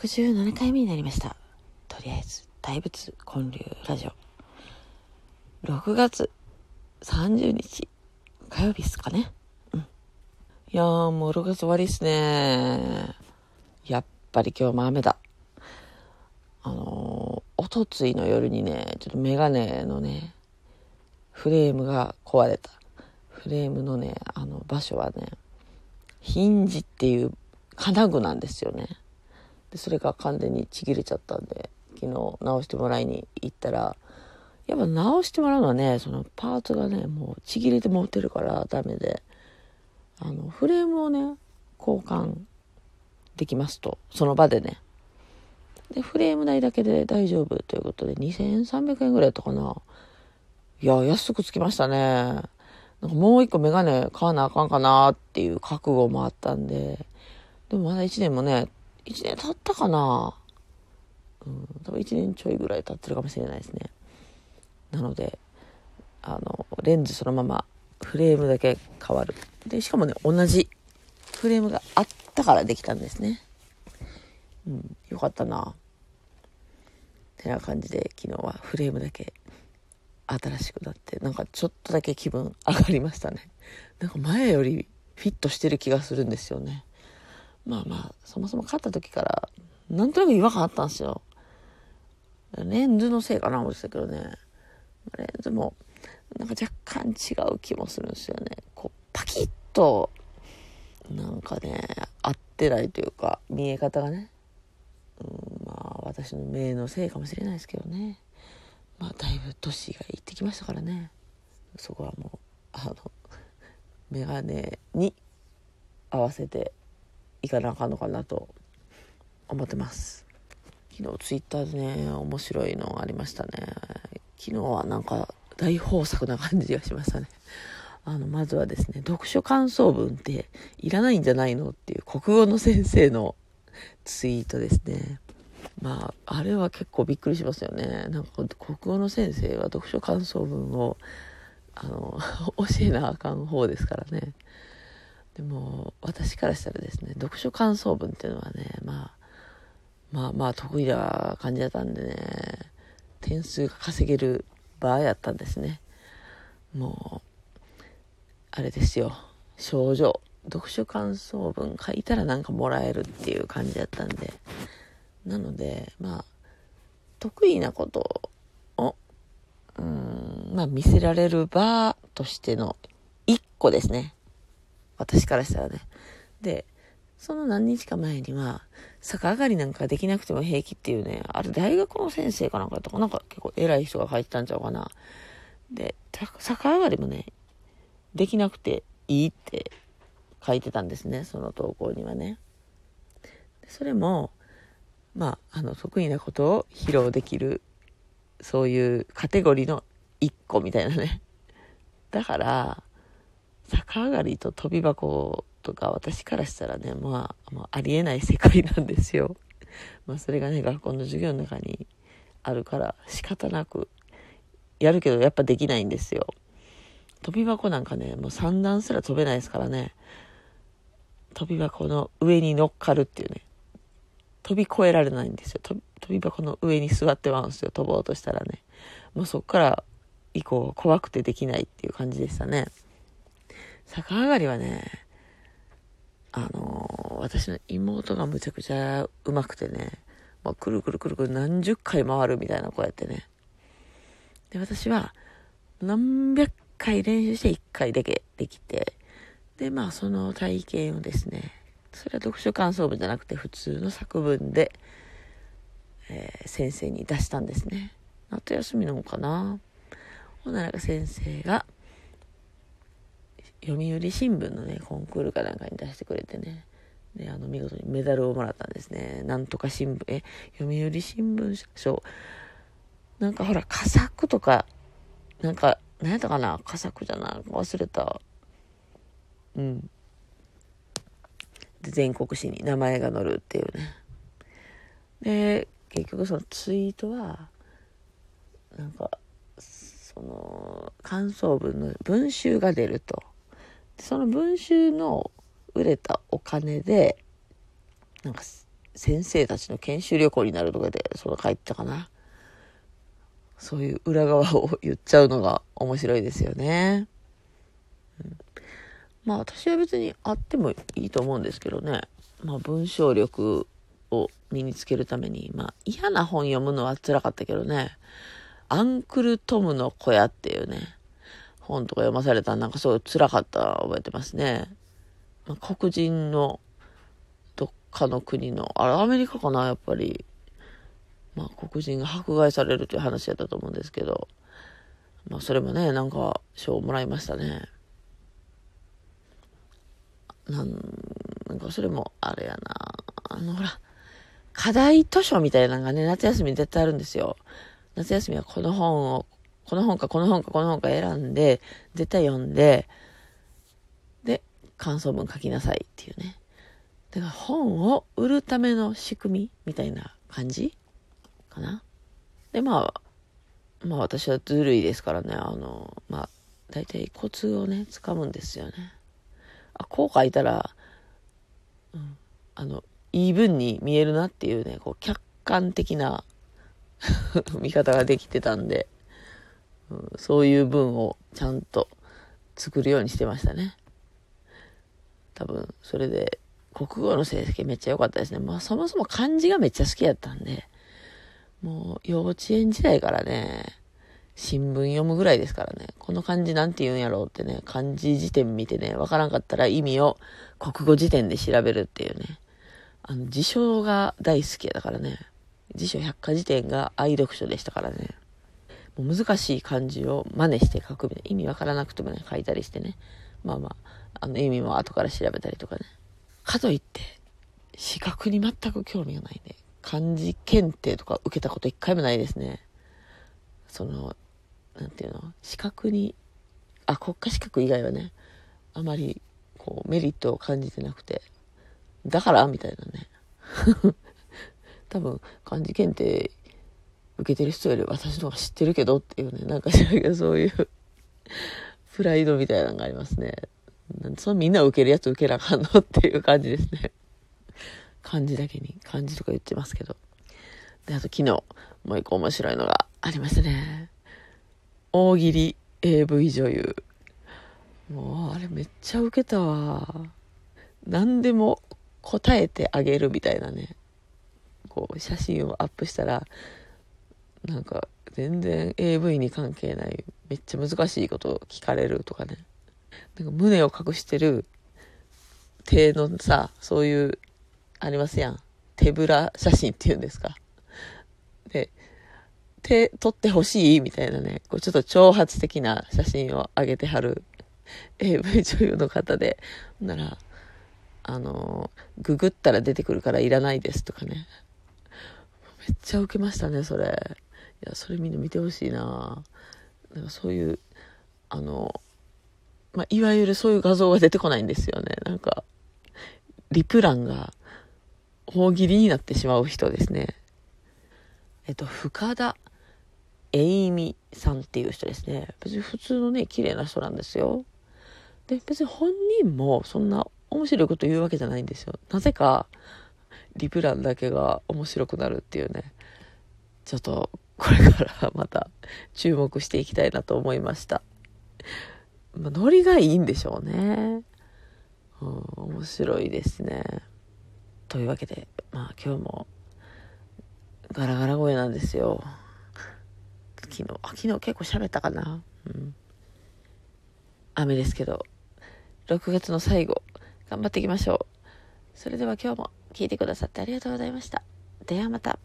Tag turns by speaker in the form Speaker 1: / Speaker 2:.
Speaker 1: 117回目になりました。とりあえず、大仏建立ラジオ。6月30日、火曜日っすかね。うん。いやーもう6月終わりっすね。やっぱり今日も雨だ。あのー、おとついの夜にね、ちょっとメガネのね、フレームが壊れた。フレームのね、あの場所はね、ヒンジっていう金具なんですよね。でそれが完全にちぎれちゃったんで昨日直してもらいに行ったらやっぱ直してもらうのはねそのパーツがねもうちぎれて持ってるからダメであのフレームをね交換できますとその場でね。でフレーム代だけで大丈夫ということで2300円ぐらいだったかな。いや安くつきましたね。なんかもう一個メガネ買わなあかんかなっていう覚悟もあったんででもまだ1年もね1年経ったかなうん、多分1年ちょいぐらい経ってるかもしれないですね。なので、あの、レンズそのままフレームだけ変わる。で、しかもね、同じフレームがあったからできたんですね。うん、よかったな。てな感じで昨日はフレームだけ新しくなって、なんかちょっとだけ気分上がりましたね。なんか前よりフィットしてる気がするんですよね。まあまあ、そもそも買った時から、なんとなく違和感あったんですよ。レンズのせいかな思ってたけどね。レンズも、なんか若干違う気もするんですよね。こう、パキッと、なんかね、合ってないというか、見え方がね。うん、まあ、私の目のせいかもしれないですけどね。まあ、だいぶ年がいってきましたからね。そこはもう、あの、メガネに合わせていかなあかんのかなと思ってます。昨日ツイッターでね面白いのありましたね。昨日はなんか大豊作な感じがしましたね。あのまずはですね読書感想文っていらないんじゃないのっていう国語の先生のツイートですね。まああれは結構びっくりしますよね。なんか国語の先生は読書感想文をあの 教えなあかん方ですからね。でも私からしたらですね読書感想文っていうのはねまあまあまあ得意な感じだったんでね点数が稼げる場合やったんですね。もうあれですよ。症状読書感想文書いたらなんかもらえるっていう感じだったんで。なのでまあ得意なことをうんまあ見せられる場としての一個ですね。私からしたらね。で、その何日か前には、逆上がりなんかできなくても平気っていうね、あれ大学の先生かなんかとか、なんか結構偉い人が書いてたんちゃうかな。で、逆上がりもね、できなくていいって書いてたんですね、その投稿にはね。それも、まあ、あの、得意なことを披露できる、そういうカテゴリーの一個みたいなね。だから、逆上がりと飛び箱とか私からしたらね、まあ、まあ、ありえない世界なんですよ。まあ、それがね、学校の授業の中にあるから仕方なくやるけどやっぱできないんですよ。飛び箱なんかね、もう三段すら飛べないですからね。飛び箱の上に乗っかるっていうね。飛び越えられないんですよ。飛び箱の上に座ってまうんですよ。飛ぼうとしたらね。もうそっから以降怖くてできないっていう感じでしたね。逆上がりはね、あの、私の妹がむちゃくちゃうまくてね、もうくるくるくるくる何十回回るみたいなこうやってね。で、私は何百回練習して1回だけできて、で、まあその体験をですね、それは読書感想文じゃなくて普通の作文で、えー、先生に出したんですね。夏休みなのかなほんなら先生が、読売新聞のねコンクールかなんかに出してくれてね。であの見事にメダルをもらったんですね。なんとか新聞え読売新聞賞。なんかほら佳作とかなんか何やったかな？佳作じゃない？忘れた。うん。で全国紙に名前が載るっていうね。で結局そのツイートはなんかその感想文の文集が出ると。その文集の売れたお金でなんか先生たちの研修旅行になるとかで、その書いてたかな。そういう裏側を言っちゃうのが面白いですよね。うん、まあ私は別にあってもいいと思うんですけどね。まあ文章力を身につけるために、まあ嫌な本読むのは辛かったけどね。アンクルトムの小屋っていうね、本とか読まされたらなんかすごい辛かった覚えてますね。まあ、黒人のどっかの国の、あれアメリカかな、やっぱり。まあ、黒人が迫害されるという話やったと思うんですけど、まあ、それもね、なんか賞をもらいましたね。なん、なんかそれもあれやな。あの、ほら、課題図書みたいなのがね、夏休みに絶対あるんですよ。夏休みはこの本を、この本かこの本かこの本か選んで、絶対読んで、で、感想文書きなさいっていうね。だから本を売るための仕組みみたいな感じかな。で、まあ、まあ私はずるいですからね、あの、まあ、大体コツをね、掴むんですよね。あ、こう書いたら、うん、あの、いい文に見えるなっていうね、こう、客観的な 見方ができてたんで、そういう文をちゃんと作るようにしてましたね。多分、それで、国語の成績めっちゃ良かったですね。まあ、そもそも漢字がめっちゃ好きやったんで、もう幼稚園時代からね、新聞読むぐらいですからね、この漢字なんて言うんやろうってね、漢字辞典見てね、わからんかったら意味を国語辞典で調べるっていうね、あの、辞書が大好きやだからね、辞書百科事典が愛読書でしたからね、もう難しい漢字を真似して書くみたいな、意味わからなくてもね、書いたりしてね、まあまあ、あの意味も後から調べたりとかね。かといって、資格に全く興味がないんで、漢字検定とか受けたこと一回もないですね。その、なんていうの、資格に、あ、国家資格以外はね、あまり、こう、メリットを感じてなくて、だから？みたいなね。多分、漢字検定受けてる人より私の方が知ってるけどっていうね、なんかそういう プライドみたいなのがありますね。そのみんな受けるやつ受けなあかんのっていう感じですね。漢字だけに、漢字とか言ってますけど。で、あと昨日、もう一個面白いのがありましたね。大喜利 AV 女優。もう、あれめっちゃウケたわ。何でも答えてあげるみたいなね。こう、写真をアップしたら、なんか、全然 AV に関係ない、めっちゃ難しいことを聞かれるとかね。なんか胸を隠してる手のさ、そういうありますやん。手ぶら写真っていうんですか。で、手撮ってほしいみたいなね、こうちょっと挑発的な写真を上げてはる AV 女優の方で、なら、あの、ググったら出てくるからいらないですとかね。めっちゃウケましたね、それ。いや、それみんな見てほしいななんかそういう、あの、まあ、いわゆるそういう画像が出てこないんですよね。なんか、リプランが大喜利になってしまう人ですね。えっと、深田栄美さんっていう人ですね。別に普通のね、綺麗な人なんですよ。で、別に本人もそんな面白いこと言うわけじゃないんですよ。なぜか、リプランだけが面白くなるっていうね。ちょっと、これからまた注目していきたいなと思いました。まあ、ノリがいいんでしょうね。うん、面白いですね。というわけで、まあ今日もガラガラ声なんですよ。昨日、あ、昨日結構喋ったかな。うん。雨ですけど、6月の最後、頑張っていきましょう。それでは今日も聞いてくださってありがとうございました。ではまた。